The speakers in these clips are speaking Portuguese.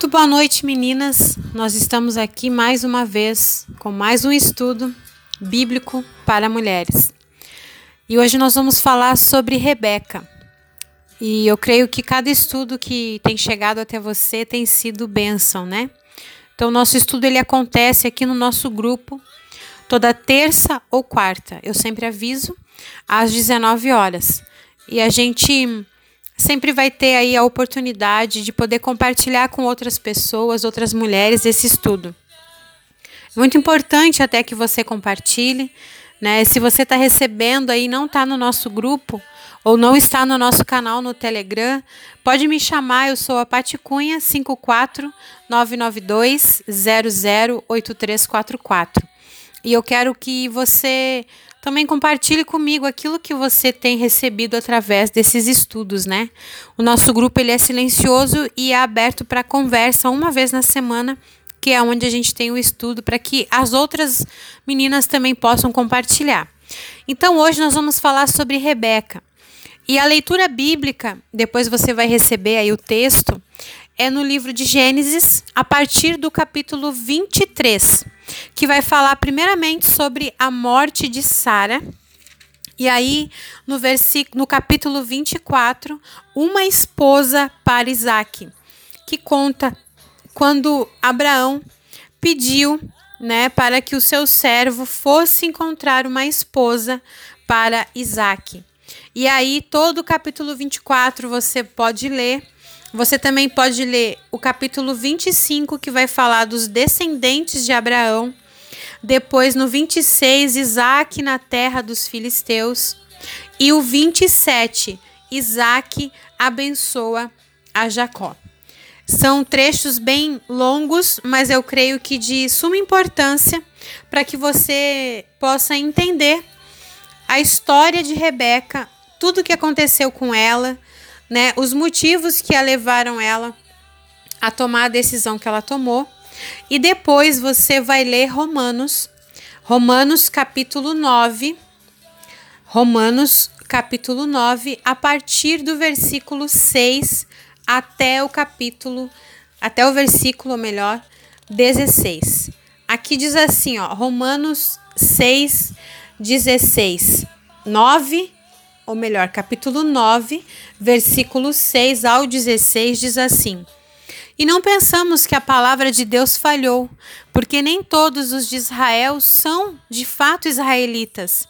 Muito boa noite, meninas. Nós estamos aqui mais uma vez com mais um estudo bíblico para mulheres. E hoje nós vamos falar sobre Rebeca. E eu creio que cada estudo que tem chegado até você tem sido bênção, né? Então, nosso estudo ele acontece aqui no nosso grupo toda terça ou quarta. Eu sempre aviso às 19 horas. E a gente sempre vai ter aí a oportunidade de poder compartilhar com outras pessoas, outras mulheres, esse estudo. Muito importante até que você compartilhe, né? Se você está recebendo aí não está no nosso grupo ou não está no nosso canal no Telegram, pode me chamar, eu sou a Pati Cunha, 54992 008344. E eu quero que você também compartilhe comigo aquilo que você tem recebido através desses estudos, né? O nosso grupo ele é silencioso e é aberto para conversa uma vez na semana, que é onde a gente tem o estudo para que as outras meninas também possam compartilhar. Então hoje nós vamos falar sobre Rebeca. E a leitura bíblica, depois você vai receber aí o texto, é no livro de Gênesis, a partir do capítulo 23 que vai falar primeiramente sobre a morte de Sara. E aí, no versículo, no capítulo 24, uma esposa para Isaac, que conta quando Abraão pediu, né, para que o seu servo fosse encontrar uma esposa para Isaac. E aí, todo o capítulo 24 você pode ler você também pode ler o capítulo 25, que vai falar dos descendentes de Abraão. Depois, no 26, Isaac na terra dos filisteus. E o 27, Isaac abençoa a Jacó. São trechos bem longos, mas eu creio que de suma importância para que você possa entender a história de Rebeca, tudo o que aconteceu com ela né, os motivos que a levaram ela a tomar a decisão que ela tomou. E depois você vai ler Romanos, Romanos capítulo 9, Romanos capítulo 9, a partir do versículo 6 até o capítulo, até o versículo melhor, 16. Aqui diz assim, ó, Romanos 6, 16, 9 ou melhor, capítulo 9, versículo 6 ao 16, diz assim: E não pensamos que a palavra de Deus falhou, porque nem todos os de Israel são de fato israelitas.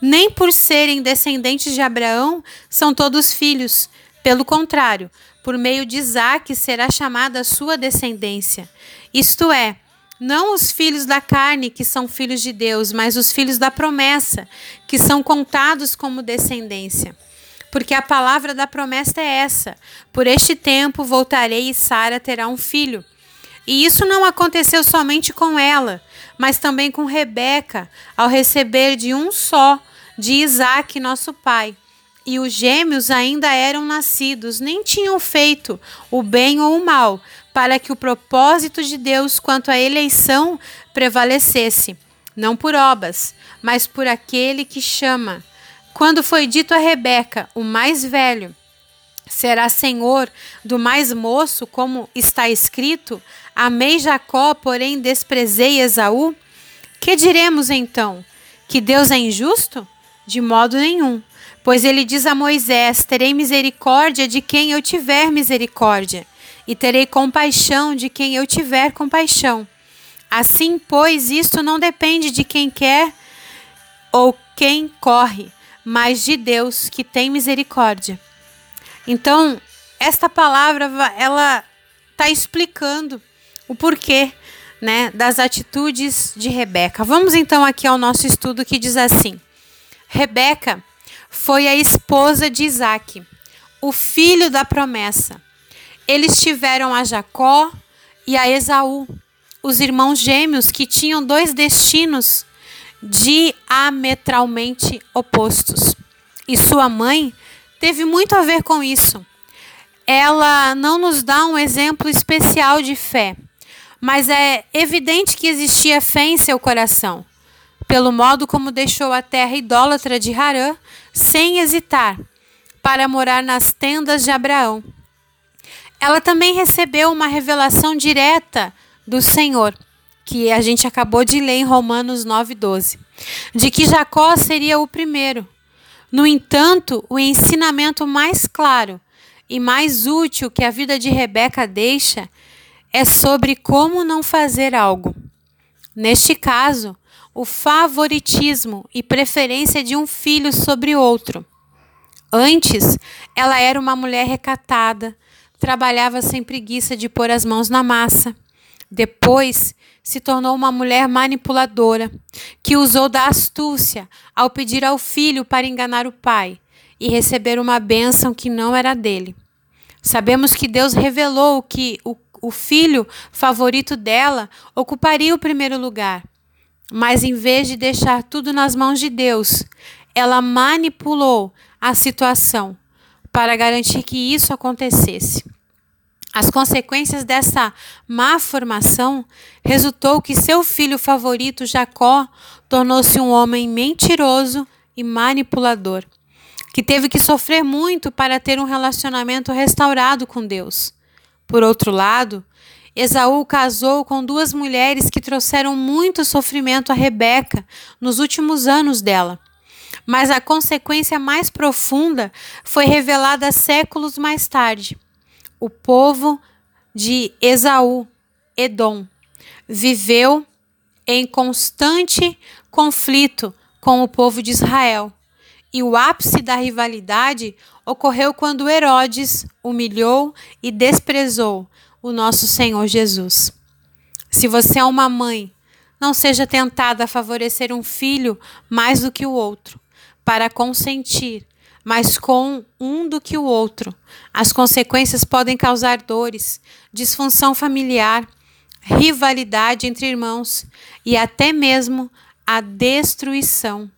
Nem por serem descendentes de Abraão são todos filhos. Pelo contrário, por meio de Isaque será chamada a sua descendência. Isto é, não os filhos da carne, que são filhos de Deus, mas os filhos da promessa, que são contados como descendência. Porque a palavra da promessa é essa: Por este tempo voltarei e Sara terá um filho. E isso não aconteceu somente com ela, mas também com Rebeca, ao receber de um só, de Isaac, nosso pai. E os gêmeos ainda eram nascidos, nem tinham feito o bem ou o mal, para que o propósito de Deus quanto à eleição prevalecesse, não por obras, mas por aquele que chama. Quando foi dito a Rebeca, o mais velho, será senhor do mais moço, como está escrito: Amei Jacó, porém desprezei Esaú. Que diremos então? Que Deus é injusto? De modo nenhum. Pois ele diz a Moisés: Terei misericórdia de quem eu tiver misericórdia e terei compaixão de quem eu tiver compaixão. Assim, pois, isto não depende de quem quer ou quem corre, mas de Deus que tem misericórdia. Então, esta palavra ela está explicando o porquê né, das atitudes de Rebeca. Vamos então aqui ao nosso estudo que diz assim: Rebeca foi a esposa de Isaac, o filho da promessa. Eles tiveram a Jacó e a Esaú, os irmãos gêmeos que tinham dois destinos diametralmente opostos. E sua mãe teve muito a ver com isso. Ela não nos dá um exemplo especial de fé, mas é evidente que existia fé em seu coração, pelo modo como deixou a terra idólatra de Harã sem hesitar, para morar nas tendas de Abraão. Ela também recebeu uma revelação direta do Senhor, que a gente acabou de ler em Romanos 9:12, de que Jacó seria o primeiro. No entanto, o ensinamento mais claro e mais útil que a vida de Rebeca deixa é sobre como não fazer algo. Neste caso, o favoritismo e preferência de um filho sobre outro. Antes, ela era uma mulher recatada, trabalhava sem preguiça de pôr as mãos na massa. Depois, se tornou uma mulher manipuladora, que usou da astúcia ao pedir ao filho para enganar o pai e receber uma bênção que não era dele. Sabemos que Deus revelou que o, o filho favorito dela ocuparia o primeiro lugar. Mas em vez de deixar tudo nas mãos de Deus, ela manipulou a situação para garantir que isso acontecesse. As consequências dessa má formação resultou que seu filho favorito, Jacó, tornou-se um homem mentiroso e manipulador, que teve que sofrer muito para ter um relacionamento restaurado com Deus. Por outro lado, Esaú casou com duas mulheres que trouxeram muito sofrimento a Rebeca nos últimos anos dela. Mas a consequência mais profunda foi revelada séculos mais tarde o povo de Esaú, Edom, viveu em constante conflito com o povo de Israel. E o ápice da rivalidade ocorreu quando Herodes humilhou e desprezou o nosso Senhor Jesus. Se você é uma mãe, não seja tentada a favorecer um filho mais do que o outro, para consentir mas com um do que o outro. As consequências podem causar dores, disfunção familiar, rivalidade entre irmãos e até mesmo a destruição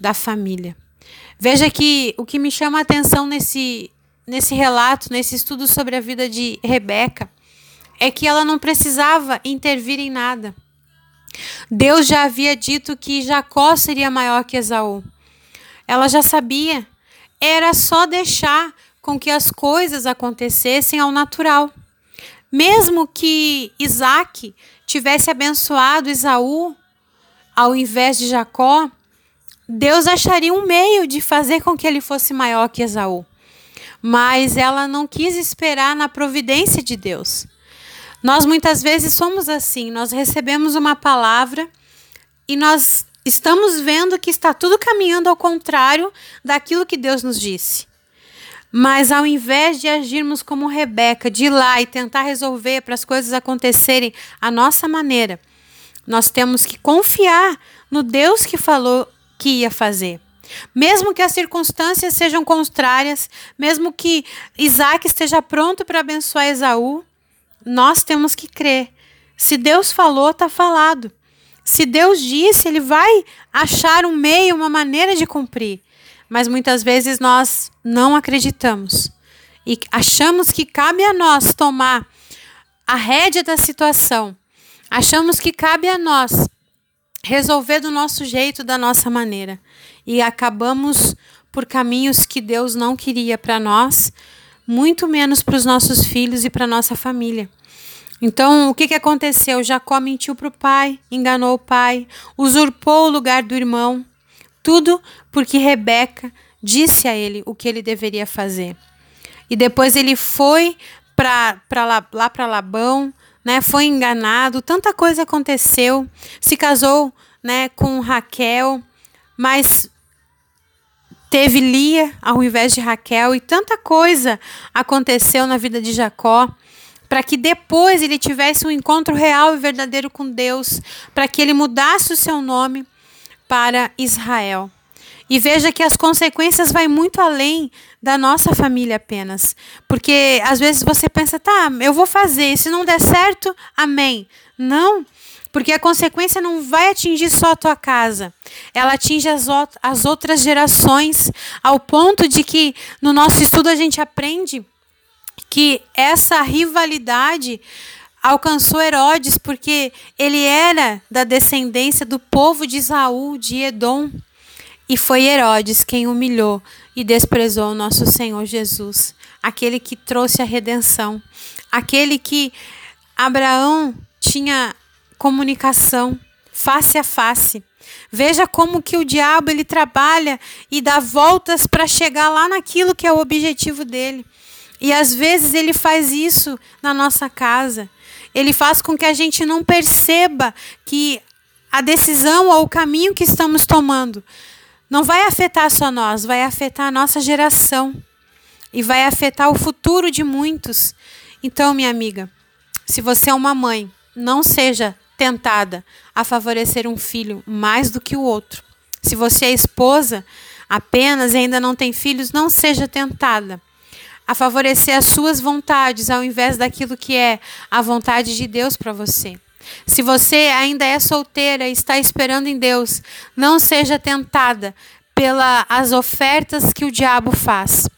da família. Veja que o que me chama a atenção nesse, nesse relato, nesse estudo sobre a vida de Rebeca, é que ela não precisava intervir em nada. Deus já havia dito que Jacó seria maior que Esaú. Ela já sabia era só deixar com que as coisas acontecessem ao natural. Mesmo que Isaac tivesse abençoado Esaú ao invés de Jacó, Deus acharia um meio de fazer com que ele fosse maior que Esaú. Mas ela não quis esperar na providência de Deus. Nós muitas vezes somos assim, nós recebemos uma palavra e nós estamos vendo que está tudo caminhando ao contrário daquilo que Deus nos disse. Mas ao invés de agirmos como Rebeca, de ir lá e tentar resolver para as coisas acontecerem à nossa maneira, nós temos que confiar no Deus que falou que ia fazer. Mesmo que as circunstâncias sejam contrárias, mesmo que Isaac esteja pronto para abençoar Esaú, nós temos que crer. Se Deus falou, está falado. Se Deus disse, ele vai achar um meio, uma maneira de cumprir. Mas muitas vezes nós não acreditamos e achamos que cabe a nós tomar a rédea da situação. Achamos que cabe a nós resolver do nosso jeito, da nossa maneira. E acabamos por caminhos que Deus não queria para nós, muito menos para os nossos filhos e para nossa família. Então, o que, que aconteceu? Jacó mentiu para o pai, enganou o pai, usurpou o lugar do irmão. Tudo porque Rebeca disse a ele o que ele deveria fazer. E depois ele foi para lá, lá para Labão, né? Foi enganado, tanta coisa aconteceu. Se casou, né, com Raquel, mas teve Lia ao invés de Raquel e tanta coisa aconteceu na vida de Jacó para que depois ele tivesse um encontro real e verdadeiro com Deus, para que ele mudasse o seu nome para Israel. E veja que as consequências vai muito além da nossa família apenas. Porque às vezes você pensa, tá, eu vou fazer, se não der certo, amém. Não, porque a consequência não vai atingir só a tua casa, ela atinge as, as outras gerações, ao ponto de que no nosso estudo a gente aprende que essa rivalidade alcançou Herodes porque ele era da descendência do povo de Isaú, de Edom. E foi Herodes quem humilhou e desprezou o nosso Senhor Jesus, aquele que trouxe a redenção, aquele que Abraão tinha comunicação face a face. Veja como que o diabo ele trabalha e dá voltas para chegar lá naquilo que é o objetivo dele. E às vezes ele faz isso na nossa casa. Ele faz com que a gente não perceba que a decisão ou o caminho que estamos tomando não vai afetar só nós, vai afetar a nossa geração e vai afetar o futuro de muitos. Então, minha amiga, se você é uma mãe, não seja tentada a favorecer um filho mais do que o outro. Se você é esposa apenas e ainda não tem filhos, não seja tentada a favorecer as suas vontades ao invés daquilo que é a vontade de Deus para você. Se você ainda é solteira e está esperando em Deus, não seja tentada pelas ofertas que o diabo faz.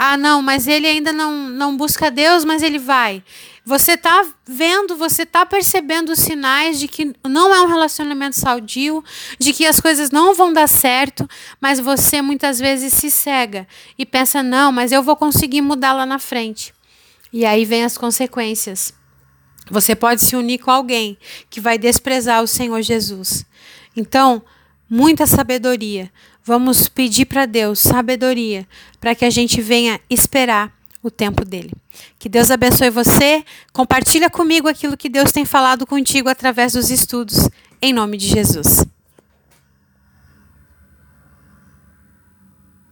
Ah, não, mas ele ainda não, não busca Deus, mas ele vai. Você está vendo, você está percebendo os sinais de que não é um relacionamento saudio, de que as coisas não vão dar certo, mas você muitas vezes se cega e pensa: não, mas eu vou conseguir mudar lá na frente. E aí vem as consequências. Você pode se unir com alguém que vai desprezar o Senhor Jesus. Então, muita sabedoria. Vamos pedir para Deus sabedoria para que a gente venha esperar o tempo dele. Que Deus abençoe você. Compartilha comigo aquilo que Deus tem falado contigo através dos estudos. Em nome de Jesus.